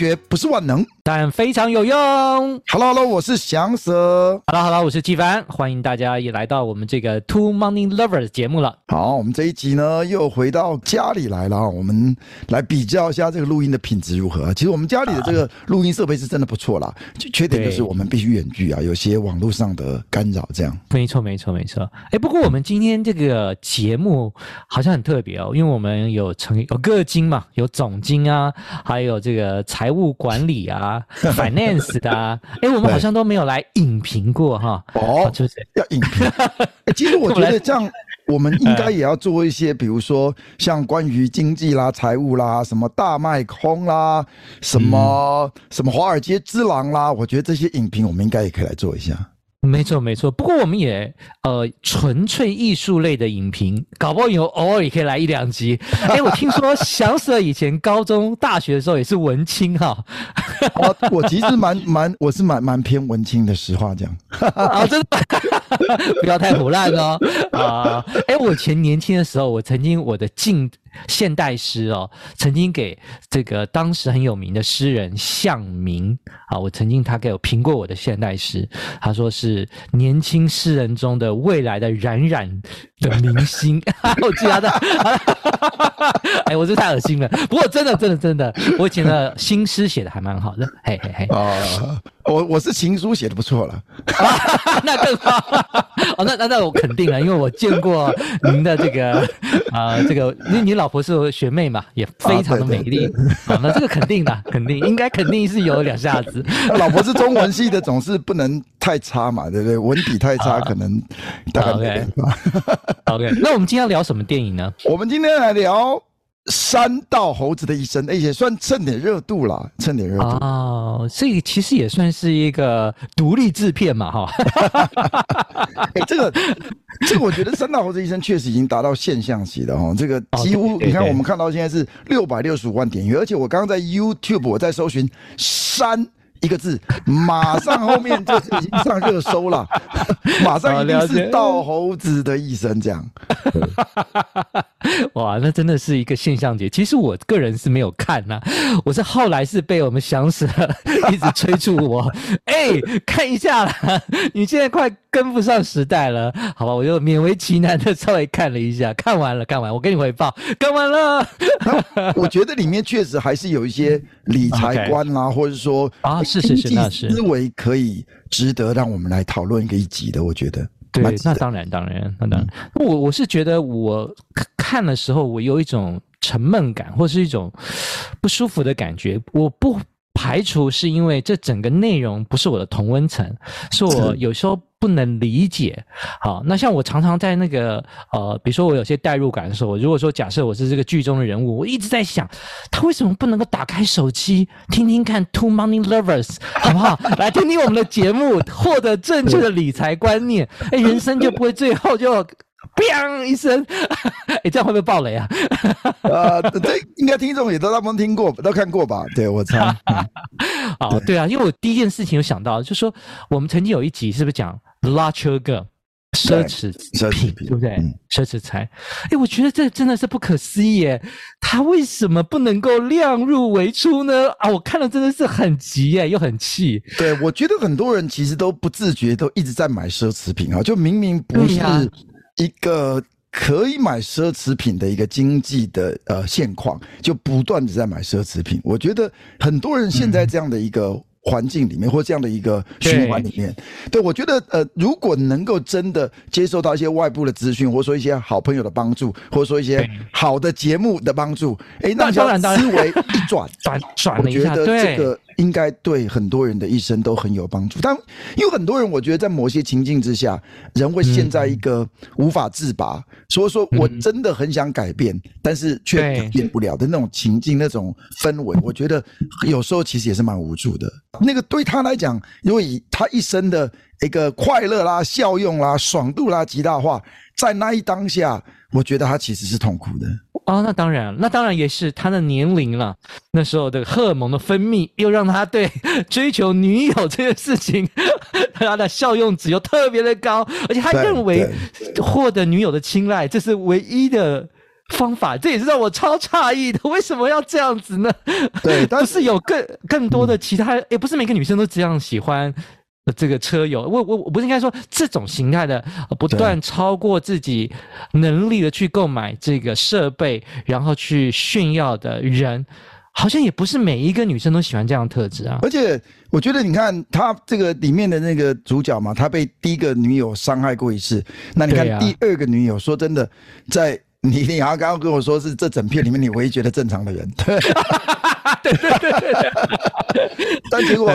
学不是万能，但非常有用。Hello，Hello，我是翔 Sir。Hello，Hello，我是纪凡。欢迎大家也来到我们这个 Two Money Lovers 节目了。好，我们这一集呢又回到家里来了。我们来比较一下这个录音的品质如何。其实我们家里的这个录音设备是真的不错啦，缺点就是我们必须远距啊，有些网络上的干扰。这样，没错，没错，没错。哎，不过我们今天这个节目好像很特别哦，因为我们有成有个经嘛，有总经啊，还有这个财。财务管理啊，finance 的啊，哎，我们好像都没有来影评过哈。哦，就是要影评。其实我觉得这样，我们应该也要做一些，比如说像关于经济啦、财务啦、什么大卖空啦、什么什么华尔街之狼啦，我觉得这些影评我们应该也可以来做一下。没错，没错。不过我们也呃，纯粹艺术类的影评，搞不好有偶尔也可以来一两集。哎，我听说翔 Sir 以前高中、大学的时候也是文青哈。我 我其实蛮蛮，我是蛮蛮偏文青的，实话讲。啊，真的，不要太胡烂哦。啊，哎，我以前年轻的时候，我曾经我的进。现代诗哦，曾经给这个当时很有名的诗人向明啊，我曾经他给我评过我的现代诗，他说是年轻诗人中的未来的冉冉的明星，我记得的，哎，我这太恶心了。不过真的真的真的，我以前的新诗写的还蛮好的，嘿嘿嘿。哦，我我是情书写的不错了，那更好。哦，那那那我肯定了，因为我见过您的这个啊、呃，这个你你老婆是我学妹嘛，也非常的美丽。啊、哦，那这个肯定的，肯定应该肯定是有两下子。老婆是中文系的，总是不能太差嘛，对不对？文笔太差，可能大概没办法。OK，那我们今天要聊什么电影呢？我们今天来聊。山道猴子的一生，哎，也算蹭点热度啦，蹭点热度哦。这个其实也算是一个独立制片嘛，哈。哎，这个，这个我觉得山道猴子一生确实已经达到现象级的哈。这个几乎，你看我们看到现在是六百六十五万点阅，而且我刚刚在 YouTube 我在搜寻山。一个字，马上后面就是已经上热搜了，马上一定是道猴子的一生这样。哇，那真的是一个现象级。其实我个人是没有看呐、啊，我是后来是被我们翔 Sir 一直催促我，哎、欸，看一下啦，你现在快跟不上时代了，好吧？我就勉为其难的稍微看了一下，看完了，看完，我跟你回报，看完了。我觉得里面确实还是有一些理财观啦、啊，okay. 或者说啊。是是是，那是思维可以值得让我们来讨论一个一集的，我觉得。对，那当然当然，那当然。嗯、我我是觉得我看的时候，我有一种沉闷感，或是一种不舒服的感觉。我不排除是因为这整个内容不是我的同温层，是我有时候。不能理解，好，那像我常常在那个呃，比如说我有些代入感的时候，如果说假设我是这个剧中的人物，我一直在想，他为什么不能够打开手机听听看《Two Money Lovers》，好不好？来听听我们的节目，获得正确的理财观念，哎，人生就不会最后就。砰一声，哎，这样会不会爆雷啊？呃，这应该听众也都他们听过，都看过吧？对，我猜。哦，对啊，因为我第一件事情有想到，就是说我们曾经有一集是不是讲 luxury 奢侈奢侈品，对不对？嗯、奢侈财。哎，我觉得这真的是不可思议耶，他为什么不能够量入为出呢？啊，我看了真的是很急耶，又很气。对，我觉得很多人其实都不自觉，都一直在买奢侈品啊，就明明不是。一个可以买奢侈品的一个经济的呃现况，就不断的在买奢侈品。我觉得很多人现在这样的一个环境里面，或这样的一个循环里面。对，对我觉得呃，如果能够真的接受到一些外部的资讯，或者说一些好朋友的帮助，或者说一些好的节目的帮助，哎，那当然，思维一转 转转了一下，我觉得这个。应该对很多人的一生都很有帮助，但因为很多人，我觉得在某些情境之下，人会陷在一个无法自拔，所以说我真的很想改变，但是却改变不了的那种情境、那种氛围，我觉得有时候其实也是蛮无助的。那个对他来讲，因为以他一生的一个快乐啦、效用啦、爽度啦极大化，在那一当下，我觉得他其实是痛苦的。哦，那当然，那当然也是他的年龄了。那时候的荷尔蒙的分泌，又让他对 追求女友这件事情，他的效用值又特别的高，而且他认为获得女友的青睐，这是唯一的方法。这也是让我超诧异的，为什么要这样子呢？对，但 是有更更多的其他，也不是每个女生都这样喜欢。这个车友，我我我不是应该说这种形态的不断超过自己能力的去购买这个设备，然后去炫耀的人，好像也不是每一个女生都喜欢这样的特质啊。而且我觉得，你看他这个里面的那个主角嘛，他被第一个女友伤害过一次，那你看第二个女友，说真的，在你你刚刚跟我说是这整片里面你唯一觉得正常的人，对对对对对，但结果。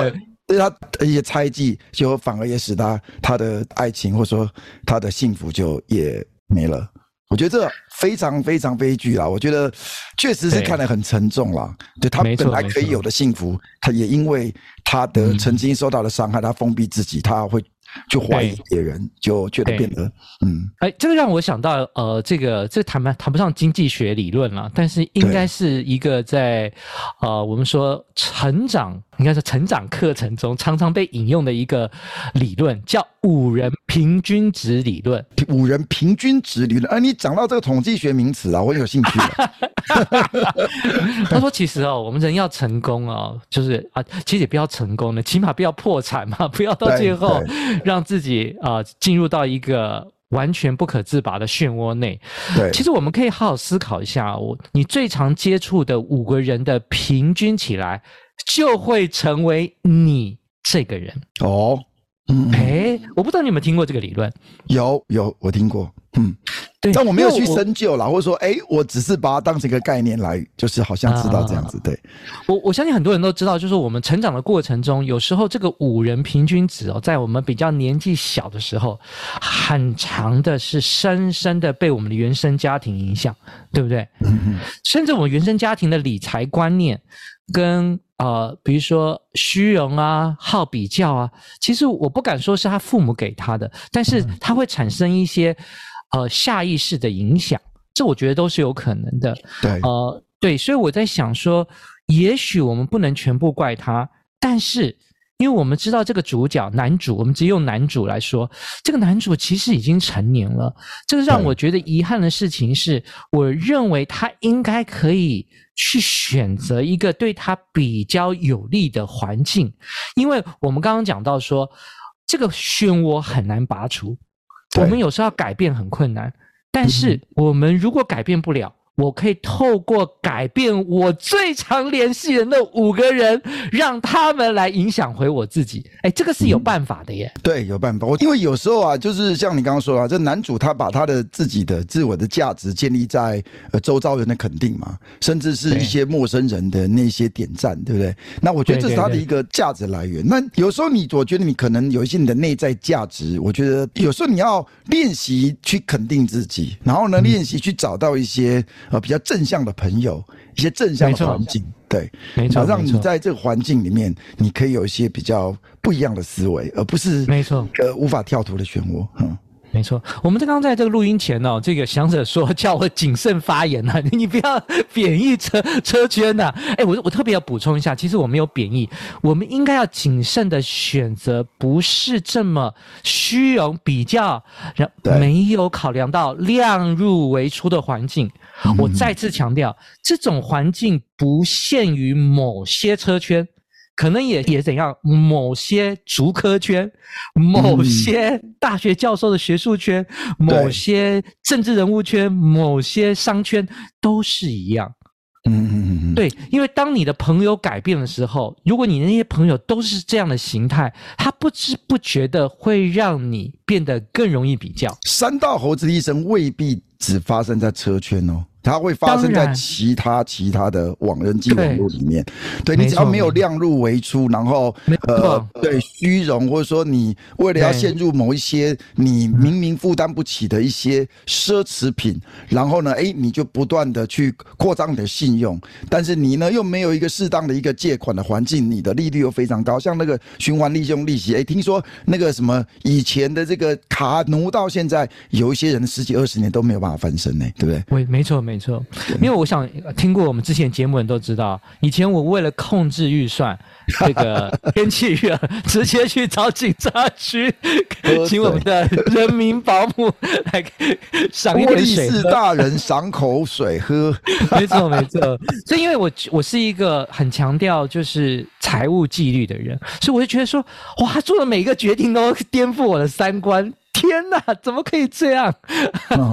对他一些猜忌，就反而也使他他的爱情或者说他的幸福就也没了。我觉得这非常非常悲剧啊。我觉得确实是看得很沉重啦。对，对他本来可以有的幸福，他也因为他的曾经受到的伤害，他封闭自己，他会。就怀疑别人，就觉得变得嗯，哎，这个让我想到呃，这个这谈不谈不上经济学理论了，但是应该是一个在呃我们说成长，应该是成长课程中常常被引用的一个理论，叫五人平均值理论。五人平均值理论，哎，你讲到这个统计学名词啊，我有兴趣。他说：“其实哦，我们人要成功哦，就是啊，其实也不要成功的，起码不要破产嘛，不要到最后 让自己啊进入到一个完全不可自拔的漩涡内。对，其实我们可以好好思考一下，我你最常接触的五个人的平均起来，就会成为你这个人哦。嗯，哎，我不知道你有没有听过这个理论？有，有，我听过。嗯。”但我没有去深究啦，或者说，哎，我只是把它当成一个概念来，就是好像知道这样子。对，我我相信很多人都知道，就是我们成长的过程中，有时候这个五人平均值哦，在我们比较年纪小的时候，很长的是深深的被我们的原生家庭影响，对不对？嗯嗯。甚至我们原生家庭的理财观念，跟呃，比如说虚荣啊、好比较啊，其实我不敢说是他父母给他的，但是他会产生一些。呃，下意识的影响，这我觉得都是有可能的。对，呃，对，所以我在想说，也许我们不能全部怪他，但是，因为我们知道这个主角男主，我们直接用男主来说，这个男主其实已经成年了。这个让我觉得遗憾的事情是，我认为他应该可以去选择一个对他比较有利的环境，因为我们刚刚讲到说，这个漩涡很难拔除。我们有时候要改变很困难，但是我们如果改变不了，我可以透过改变我最常联系的那五个人，让他们来影响回我自己。哎，这个是有办法的耶。嗯、对，有办法。我因为有时候啊，就是像你刚刚说啊，这男主他把他的自己的自我的价值建立在呃周遭人的肯定嘛，甚至是一些陌生人的那些点赞，对，对不对？那我觉得这是他的一个价值来源。那有时候你，我觉得你可能有一些你的内在价值，我觉得有时候你要练习去肯定自己，然后呢，练习去找到一些。呃，比较正向的朋友，一些正向的环境，对，没错，让你在这个环境里面，你可以有一些比较不一样的思维，而不是没错，呃，无法跳脱的漩涡，嗯。没错，我们刚刚在这个录音前哦，这个想者说叫我谨慎发言呐，你不要贬义车车圈呐。哎，我我特别要补充一下，其实我没有贬义，我们应该要谨慎的选择，不是这么虚荣比较，没有考量到量入为出的环境。我再次强调，这种环境不限于某些车圈。可能也也怎样，某些竹科圈，某些大学教授的学术圈，嗯、某些政治人物圈，某些商圈都是一样。嗯嗯嗯，对，因为当你的朋友改变的时候，如果你那些朋友都是这样的形态，他不知不觉的会让你变得更容易比较。三大猴子的一生未必只发生在车圈哦。它会发生在其他其他的网人际网络里面，对，对你只要没有量入为出，然后呃，对虚荣，或者说你为了要陷入某一些你明明负担不起的一些奢侈品，然后呢，哎，你就不断的去扩张你的信用，但是你呢又没有一个适当的一个借款的环境，你的利率又非常高，像那个循环利用利息，哎，听说那个什么以前的这个卡奴到现在有一些人十几二十年都没有办法翻身呢，对不对？没没错没错。没错，因为我想听过我们之前节目的人都知道，以前我为了控制预算，这个天气热，直接去找警察局，请我们的人民保姆来赏一点水，大人赏口水喝。没错没错，所以因为我我是一个很强调就是财务纪律的人，所以我就觉得说，哇，他做的每一个决定都颠覆我的三观。天哪，怎么可以这样？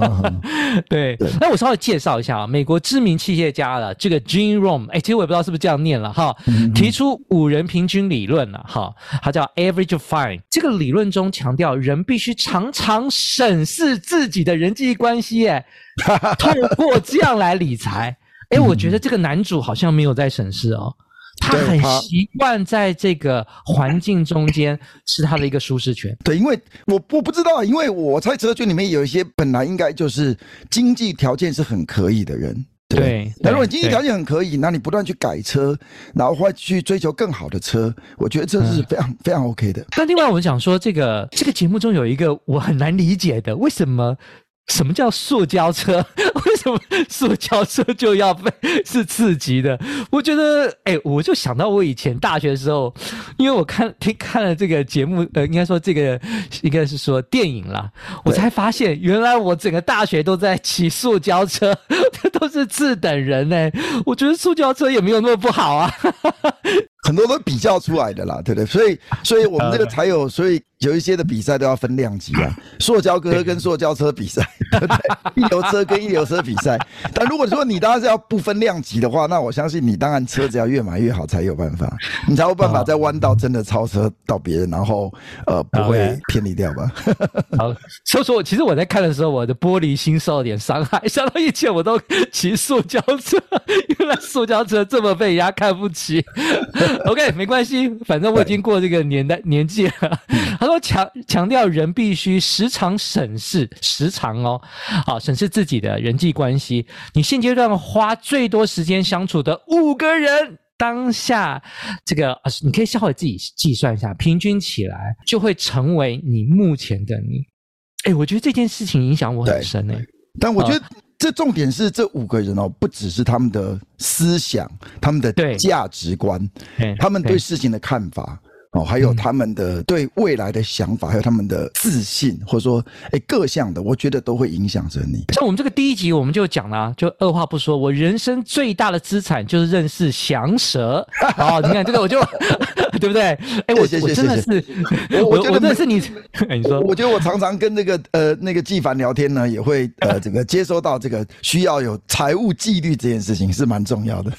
对，那我稍微介绍一下啊，美国知名企业家了，这个 Gene Rohn，哎，其实我也不知道是不是这样念了哈，提出五人平均理论了哈，它叫 Average Fine。这个理论中强调人必须常常审视自己的人际关系，哎，透过这样来理财。哎，我觉得这个男主好像没有在审视哦。他很习惯在这个环境中间是他的一个舒适圈。对，因为我我不知道，因为我在车圈里面有一些本来应该就是经济条件是很可以的人。对，对，但如果你经济条件很可以，那你不断去改车，然后或去追求更好的车，我觉得这是非常、嗯、非常 OK 的。那另外我们讲说，这个这个节目中有一个我很难理解的，为什么？什么叫塑胶车？为什么塑胶车就要被 是刺激的？我觉得，哎、欸，我就想到我以前大学的时候，因为我看听看了这个节目，呃，应该说这个应该是说电影啦，我才发现原来我整个大学都在骑塑胶车，这 都是次等人呢。我觉得塑胶车也没有那么不好啊。很多都比较出来的啦，对不对？所以，所以我们这个才有，所以有一些的比赛都要分量级啊。塑胶哥跟塑胶车比赛，对不对？一流车跟一流车比赛。但如果说你当然是要不分量级的话，那我相信你当然车子要越买越好才有办法，你才有办法在弯道真的超车到别人，然后呃不会偏离掉吧。好，所以说，其实我在看的时候，我的玻璃心受了点伤害。想到以前我都骑塑胶车，原来塑胶车这么被人家看不起。OK，没关系，反正我已经过这个年代年纪了。他说强强调人必须时常审视，时常哦，好审视自己的人际关系。你现阶段花最多时间相处的五个人，当下这个你可以稍微自己计算一下，平均起来就会成为你目前的你。哎，我觉得这件事情影响我很深诶。但我觉得。这重点是这五个人哦，不只是他们的思想、他们的价值观、他们对事情的看法。哦，还有他们的对未来的想法，还有他们的自信，或者说，哎，各项的，我觉得都会影响着你。像我们这个第一集，我们就讲了，就二话不说，我人生最大的资产就是认识祥蛇。哦，你看这个，我就 对不对？哎，我我真的是，我我觉得那是你，你说，我觉得我常常跟那个呃那个纪凡聊天呢，也会呃这个接收到这个需要有财务纪律这件事情是蛮重要的。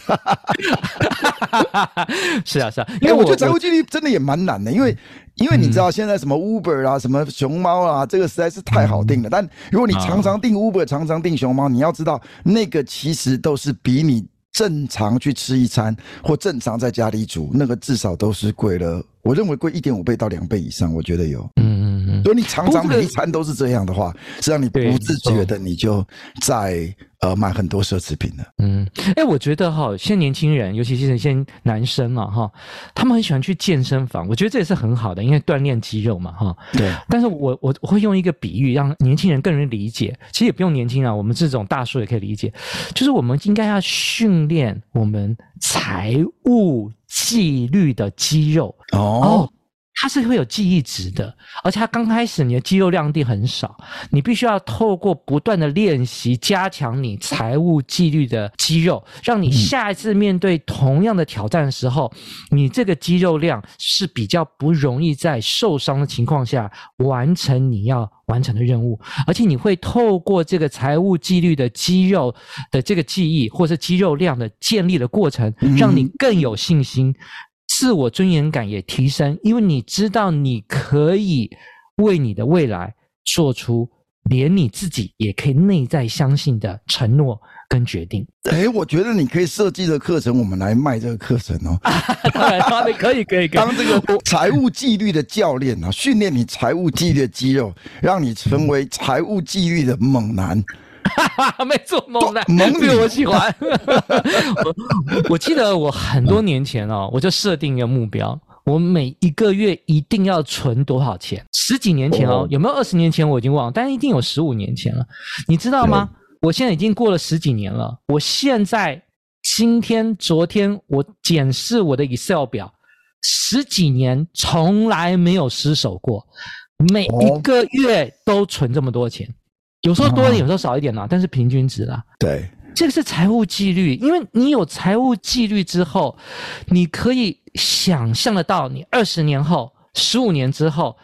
是啊是啊，因为我觉得财务纪律真的也。蛮难的，因为因为你知道现在什么 Uber 啊，什么熊猫啊，这个实在是太好订了。但如果你常常订 Uber，常常订熊猫，你要知道那个其实都是比你正常去吃一餐或正常在家里煮那个至少都是贵了。我认为贵一点五倍到两倍以上，我觉得有。嗯嗯嗯。如果你常常每一餐都是这样的话，实际上你不自觉的你就在。呃，买很多奢侈品了，嗯，哎、欸，我觉得哈，现在年轻人，尤其是一些男生嘛，哈，他们很喜欢去健身房，我觉得这也是很好的，因为锻炼肌肉嘛，哈。对。但是我我我会用一个比喻，让年轻人更容易理解。其实也不用年轻啊，我们这种大叔也可以理解，就是我们应该要训练我们财务纪律的肌肉。哦。哦它是会有记忆值的，而且它刚开始你的肌肉量一定很少，你必须要透过不断的练习，加强你财务纪律的肌肉，让你下一次面对同样的挑战的时候，你这个肌肉量是比较不容易在受伤的情况下完成你要完成的任务，而且你会透过这个财务纪律的肌肉的这个记忆，或是肌肉量的建立的过程，让你更有信心，自我尊严感也提升，因为你知道你可以为你的未来做出连你自己也可以内在相信的承诺跟决定。哎，我觉得你可以设计的课程，我们来卖这个课程哦。当然，当然可以，可以，可以。当这个财务纪律的教练啊，训练你财务纪律的肌肉，让你成为财务纪律的猛男。哈哈，没做梦的，梦女，我喜欢。我 我记得我很多年前哦，我就设定一个目标，我每一个月一定要存多少钱。十几年前哦，有没有二十年前我已经忘了，但是一定有十五年前了。你知道吗？我现在已经过了十几年了。我现在今天、昨天，我检视我的 Excel 表，十几年从来没有失手过，每一个月都存这么多钱。有时候多一点，有时候少一点啦，但是平均值啦。对，这个是财务纪律，因为你有财务纪律之后，你可以想象得到，你二十年后、十五年之后。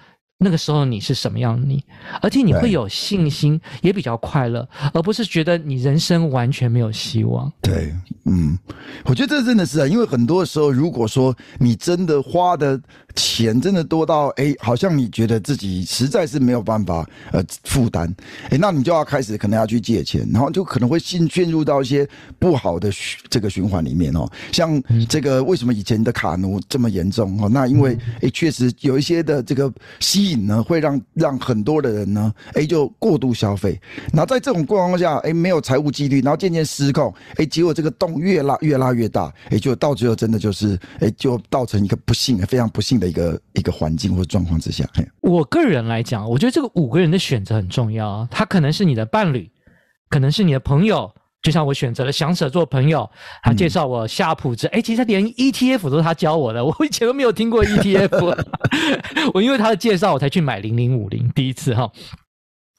那个时候你是什么样的你，而且你会有信心，也比较快乐，而不是觉得你人生完全没有希望。对，嗯，我觉得这真的是啊，因为很多时候，如果说你真的花的钱真的多到，哎，好像你觉得自己实在是没有办法呃负担，哎，那你就要开始可能要去借钱，然后就可能会陷陷入到一些不好的这个循环里面哦。像这个为什么以前的卡奴这么严重哦？那因为哎，确实有一些的这个吸。呢，会让让很多的人呢，哎，就过度消费。然后在这种状况下，哎，没有财务纪律，然后渐渐失控，哎，结果这个洞越拉越拉越大，哎，就到最后真的就是，哎，就造成一个不幸、非常不幸的一个一个环境或状况之下。嘿我个人来讲，我觉得这个五个人的选择很重要啊，他可能是你的伴侣，可能是你的朋友。就像我选择了祥舍做朋友，他介绍我夏普之，哎、其实连 ETF 都是他教我的，我以前都没有听过 ETF，我因为他的介绍我才去买零零五零，第一次哈。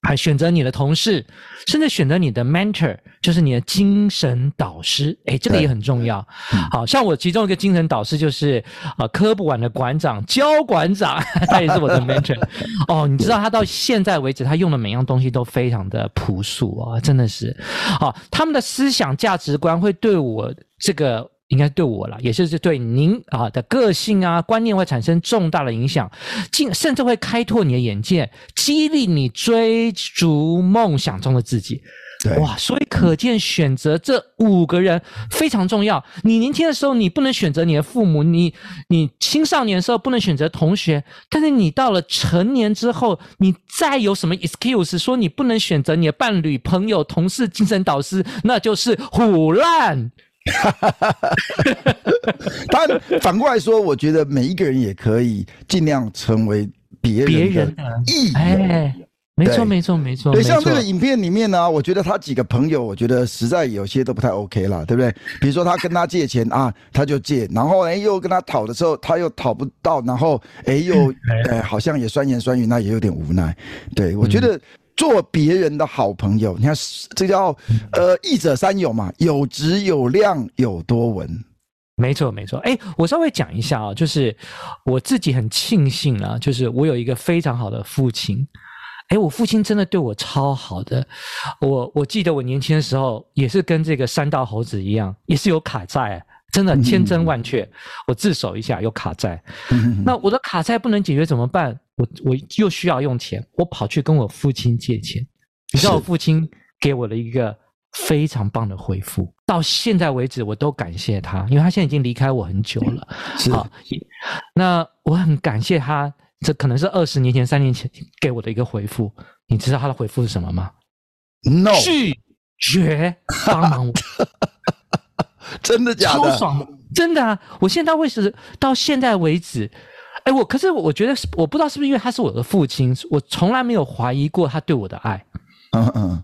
还选择你的同事，甚至选择你的 mentor，就是你的精神导师。诶，这个也很重要。好像我其中一个精神导师就是啊，科普馆的馆长焦馆长，他也是我的 mentor。哦，你知道他到现在为止，他用的每样东西都非常的朴素啊，真的是。好，他们的思想价值观会对我这个。应该对我了，也就是对您啊的个性啊观念会产生重大的影响，进甚至会开拓你的眼界，激励你追逐梦想中的自己。对，哇，所以可见选择这五个人非常重要。你年轻的时候，你不能选择你的父母；你你青少年的时候不能选择同学。但是你到了成年之后，你再有什么 excuse 说你不能选择你的伴侣、朋友、同事、精神导师，那就是胡烂。哈哈哈哈哈！但反过来说，我觉得每一个人也可以尽量成为别人的益友。哎，没错，没错，没错。对，像这个影片里面呢，我觉得他几个朋友，我觉得实在有些都不太 OK 了，对不对？比如说他跟他借钱啊，他就借，然后哎又跟他讨的时候，他又讨不到，然后哎又 哎好像也酸言酸语，那也有点无奈。对，我觉得。做别人的好朋友，你看这叫呃，益者三友嘛，有质有量有多闻。没错没错，哎，我稍微讲一下啊，就是我自己很庆幸啊，就是我有一个非常好的父亲。哎，我父亲真的对我超好的。我我记得我年轻的时候也是跟这个山道猴子一样，也是有卡债，真的千真万确。我自首一下有卡债，那我的卡债不能解决怎么办？我我又需要用钱，我跑去跟我父亲借钱。你知道我父亲给我了一个非常棒的回复，到现在为止我都感谢他，因为他现在已经离开我很久了。是，好，那我很感谢他，这可能是二十年前、三年前给我的一个回复。你知道他的回复是什么吗？No，拒绝帮忙我。真的假的？超爽的，真的啊！我现在为止到现在为止。哎，我可是我觉得是，我不知道是不是因为他是我的父亲，我从来没有怀疑过他对我的爱。嗯嗯，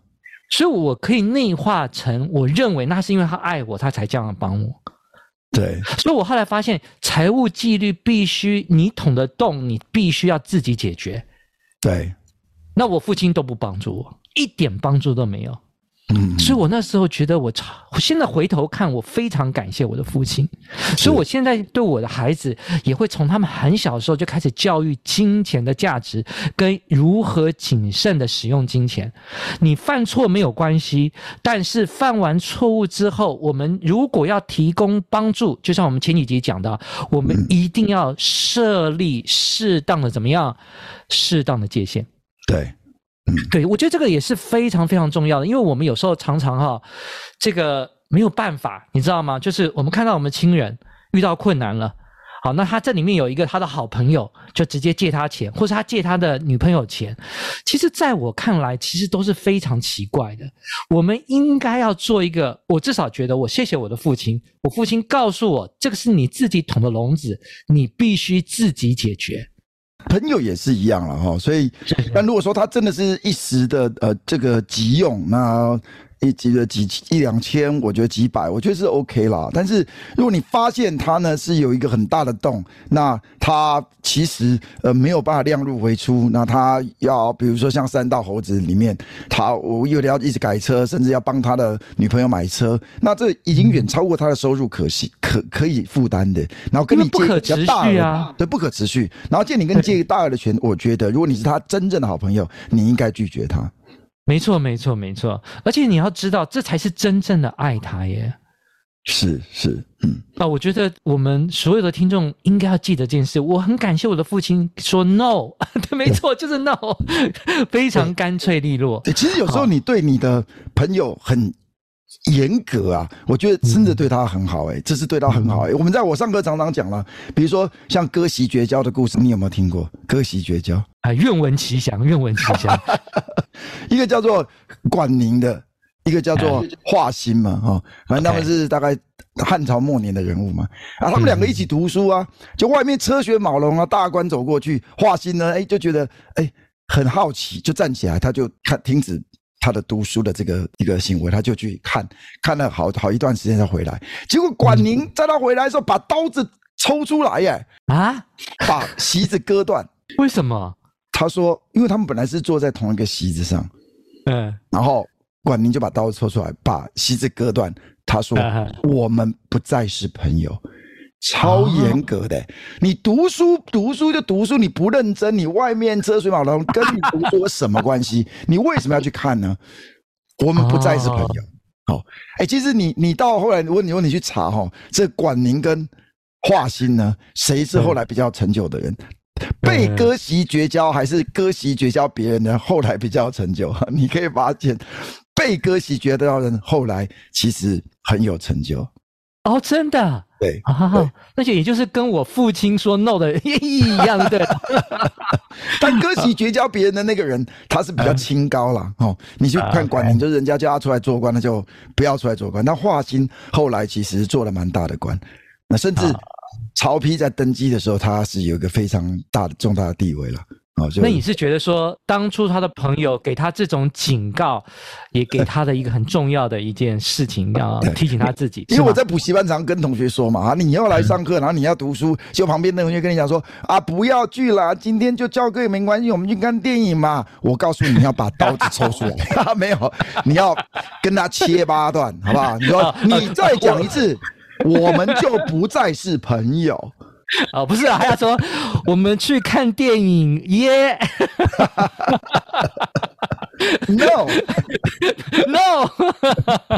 所以我可以内化成我认为那是因为他爱我，他才这样帮我。对，所以我后来发现，财务纪律必须你捅得动，你必须要自己解决。对，那我父亲都不帮助我，一点帮助都没有。嗯，所以我那时候觉得我，我现在回头看，我非常感谢我的父亲。所以我现在对我的孩子，也会从他们很小的时候就开始教育金钱的价值，跟如何谨慎的使用金钱。你犯错没有关系，但是犯完错误之后，我们如果要提供帮助，就像我们前几集讲到，我们一定要设立适当的怎么样，适当的界限。对。对，我觉得这个也是非常非常重要的，因为我们有时候常常哈，这个没有办法，你知道吗？就是我们看到我们亲人遇到困难了，好，那他这里面有一个他的好朋友，就直接借他钱，或是他借他的女朋友钱。其实，在我看来，其实都是非常奇怪的。我们应该要做一个，我至少觉得，我谢谢我的父亲，我父亲告诉我，这个是你自己捅的笼子，你必须自己解决。朋友也是一样了哈，所以，但如果说他真的是一时的呃这个急用，那。一几个几一两千，我觉得几百，我觉得是 OK 啦。但是如果你发现它呢是有一个很大的洞，那它其实呃没有办法量入为出，那他要比如说像三道猴子里面，他我有的要一直改车，甚至要帮他的女朋友买车，那这已经远超过他的收入可惜可可以负担的。然后跟你借比较大额啊，对，不可持续。然后借你跟借大额的钱，我觉得如果你是他真正的好朋友，你应该拒绝他。没错，没错，没错，而且你要知道，这才是真正的爱他耶。是是，嗯，啊，我觉得我们所有的听众应该要记得这件事。我很感谢我的父亲说 no，对，没错，就是 no，非常干脆利落。对，其实有时候你对你的朋友很。严格啊，我觉得真的对他很好哎、欸，这是对他很好哎、欸。我们在我上课常常讲了，比如说像割席绝交的故事，你有没有听过？割席绝交啊，愿闻其详，愿闻其详。一个叫做管宁的，一个叫做华歆嘛，哈，反正他们是大概汉朝末年的人物嘛。啊，他们两个一起读书啊，就外面车水马龙啊，大官走过去，华歆呢，哎，就觉得哎很好奇，就站起来，他就看停止。他的读书的这个一个行为，他就去看，看了好好一段时间才回来。结果管宁在他回来的时候，把刀子抽出来，耶，啊，把席子割断。为什么？他说，因为他们本来是坐在同一个席子上，嗯，然后管宁就把刀子抽出来，把席子割断。他说，我们不再是朋友。超严格的，你读书读书就读书，你不认真，你外面车水马龙，跟你读书有什么关系？你为什么要去看呢？我们不再是朋友。好，哎，其实你你到后来，如果你问你去查哈，这管宁跟华歆呢，谁是后来比较成就的人？被割席绝交还是割席绝交别人呢？后来比较成就？你可以发现，被割席绝交的人后来其实很有成就。哦，真的。对啊，那就也就是跟我父亲说 no 的 一样，对。但歌席绝交别人的那个人，他是比较清高了哦。你去看管宁，就是人家叫他出来做官，那就不要出来做官。那华歆后来其实做了蛮大的官，那甚至曹丕在登基的时候，他是有一个非常大的重大的地位了。哦，那你是觉得说，当初他的朋友给他这种警告，也给他的一个很重要的一件事情，要提醒他自己。因为我在补习班常跟同学说嘛，啊，你要来上课，然后你要读书，就旁边的同学跟你讲说，啊，不要去了，今天就教课也没关系，我们去看电影嘛。我告诉你，你要把刀子抽出来，没有，你要跟他切八段，好不好？你说，你再讲一次，我们就不再是朋友。哦，不是啊，还要说我们去看电影耶、yeah!？No，No，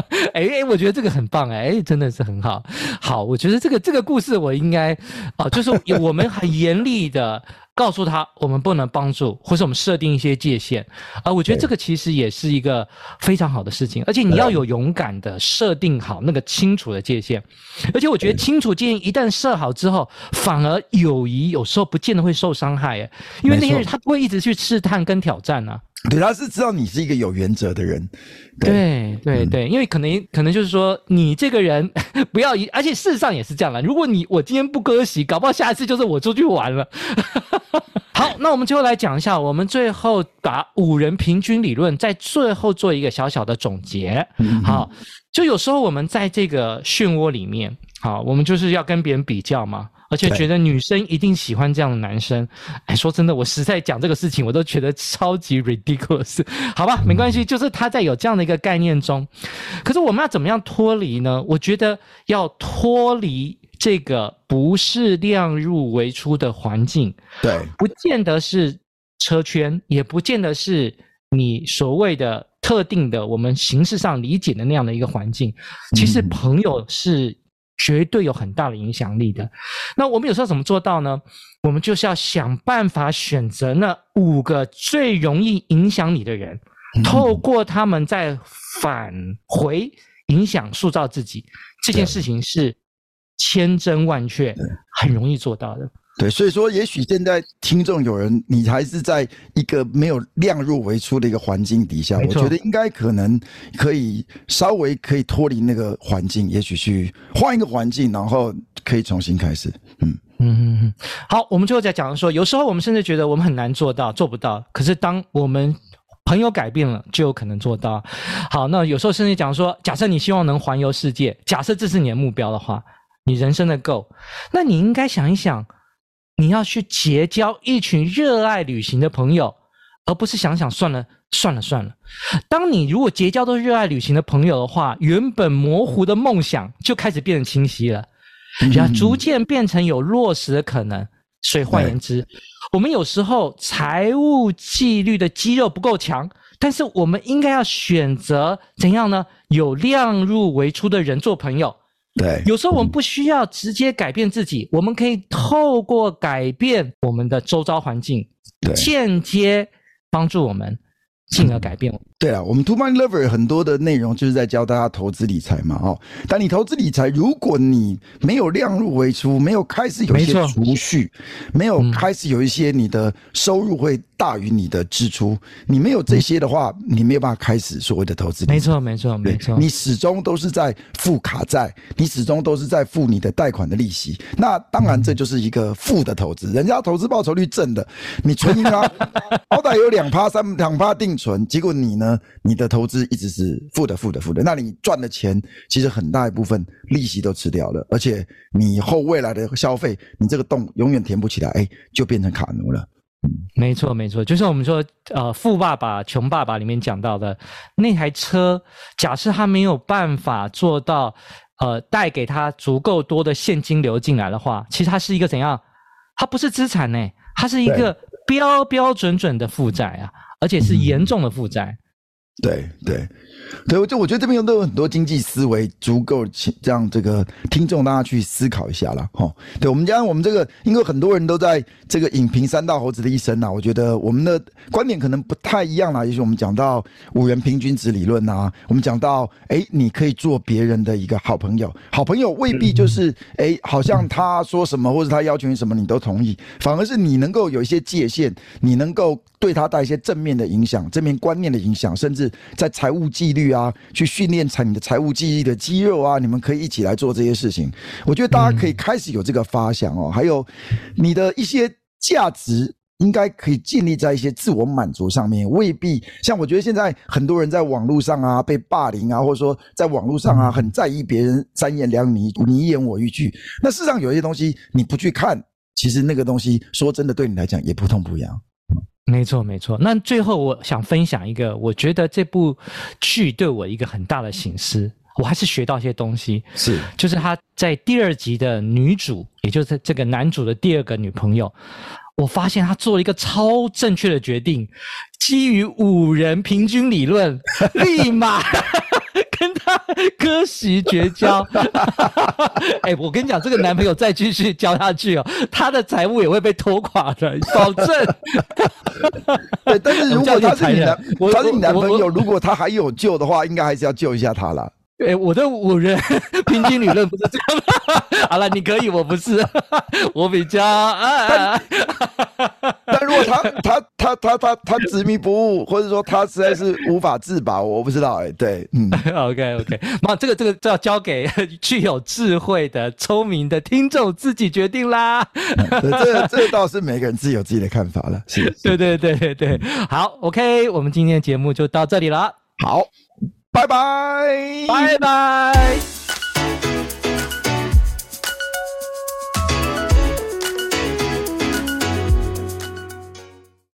哎哎，我觉得这个很棒哎、欸，真的是很好。好，我觉得这个这个故事我应该哦，就是我们很严厉的。告诉他，我们不能帮助，或是我们设定一些界限，啊，我觉得这个其实也是一个非常好的事情，而且你要有勇敢的设定好那个清楚的界限，而且我觉得清楚界限一旦设好之后，反而友谊有时候不见得会受伤害，哎，因为那些人他不会一直去试探跟挑战啊。对，他是知道你是一个有原则的人。对对对，对，因为可能可能就是说你这个人 不要一，而且事实上也是这样了。如果你我今天不割席，搞不好下一次就是我出去玩了。好，那我们最后来讲一下，我们最后把五人平均理论在最后做一个小小的总结。好，就有时候我们在这个漩涡里面，好，我们就是要跟别人比较嘛，而且觉得女生一定喜欢这样的男生。哎，说真的，我实在讲这个事情，我都觉得超级 ridiculous。好吧，没关系，就是他在有这样的一个概念中。可是我们要怎么样脱离呢？我觉得要脱离这个不是量入为出的环境，对，不见得是车圈，也不见得是你所谓的。特定的，我们形式上理解的那样的一个环境，其实朋友是绝对有很大的影响力的。那我们有时候怎么做到呢？我们就是要想办法选择那五个最容易影响你的人，透过他们再返回影响塑造自己。这件事情是千真万确，很容易做到的。对，所以说，也许现在听众有人，你还是在一个没有量入为出的一个环境底下，我觉得应该可能可以稍微可以脱离那个环境，也许去换一个环境，然后可以重新开始。嗯嗯嗯嗯。好，我们最后再讲说，有时候我们甚至觉得我们很难做到，做不到。可是当我们朋友改变了，就有可能做到。好，那有时候甚至讲说，假设你希望能环游世界，假设这是你的目标的话，你人生的 goal，那你应该想一想。你要去结交一群热爱旅行的朋友，而不是想想算了算了算了。当你如果结交都热爱旅行的朋友的话，原本模糊的梦想就开始变得清晰了，然后逐渐变成有落实的可能。所以换言之，我们有时候财务纪律的肌肉不够强，但是我们应该要选择怎样呢？有量入为出的人做朋友。对，有时候我们不需要直接改变自己，我们可以透过改变我们的周遭环境，间接帮助我们，进而改变。对啊，我们 Two Money Lover 很多的内容就是在教大家投资理财嘛，哦，但你投资理财，如果你没有量入为出，没有开始有一些储蓄，没有开始有一些你的收入会大于你的支出，你没有这些的话，你没有办法开始所谓的投资。没错，没错，没错，你始终都是在付卡债，你始终都是在付你的贷款的利息。那当然，这就是一个负的投资。人家投资报酬率正的，你存银行 好歹有两趴三两趴定存，结果你呢？你的投资一直是负的，负的，负的，那你赚的钱其实很大一部分利息都吃掉了，而且你以后未来的消费，你这个洞永远填不起来，哎，就变成卡奴了。没错，没错，就是我们说，呃，《富爸爸穷爸爸》里面讲到的那台车，假设他没有办法做到，呃，带给他足够多的现金流进来的话，其实它是一个怎样？它不是资产呢，它是一个标标准准的负债啊。而且是严重的负债，对对。对，我就我觉得这边都有很多经济思维，足够让这个听众大家去思考一下了哈。对，我们家我们这个，因为很多人都在这个影评三道猴子的一生呐，我觉得我们的观点可能不太一样啦。也许我们讲到五元平均值理论呐，我们讲到哎，你可以做别人的一个好朋友，好朋友未必就是哎，好像他说什么或者他要求你什么你都同意，反而是你能够有一些界限，你能够对他带一些正面的影响、正面观念的影响，甚至在财务纪律。啊，去训练财你的财务记忆的肌肉啊！你们可以一起来做这些事情。我觉得大家可以开始有这个发想哦。还有你的一些价值，应该可以建立在一些自我满足上面，未必像我觉得现在很多人在网络上啊被霸凌啊，或者说在网络上啊很在意别人三言两语你一言我一句。那事实上有一些东西你不去看，其实那个东西说真的对你来讲也不痛不痒。没错，没错。那最后我想分享一个，我觉得这部剧对我一个很大的醒思，我还是学到一些东西。是，就是他在第二集的女主，也就是这个男主的第二个女朋友，我发现他做了一个超正确的决定，基于五人平均理论，立马。席绝交，哎、欸，我跟你讲，这个男朋友再继续交下去哦，他的财务也会被拖垮的，保证。对，但是如果他是你男，他是你男朋友，如果他还有救的话，应该还是要救一下他啦。对，我的五人平均理论不是这样的。好了，你可以，我不是，我比较啊。但如果他他他他他他执迷不悟，或者说他实在是无法自拔，我不知道哎、欸。对，嗯，OK OK，那这个这个就要交给具有智慧的、聪明的听众自己决定啦。嗯、这这倒是每个人自己有自己的看法了。是，对对对对对。好，OK，我们今天的节目就到这里了。好。拜拜，拜拜。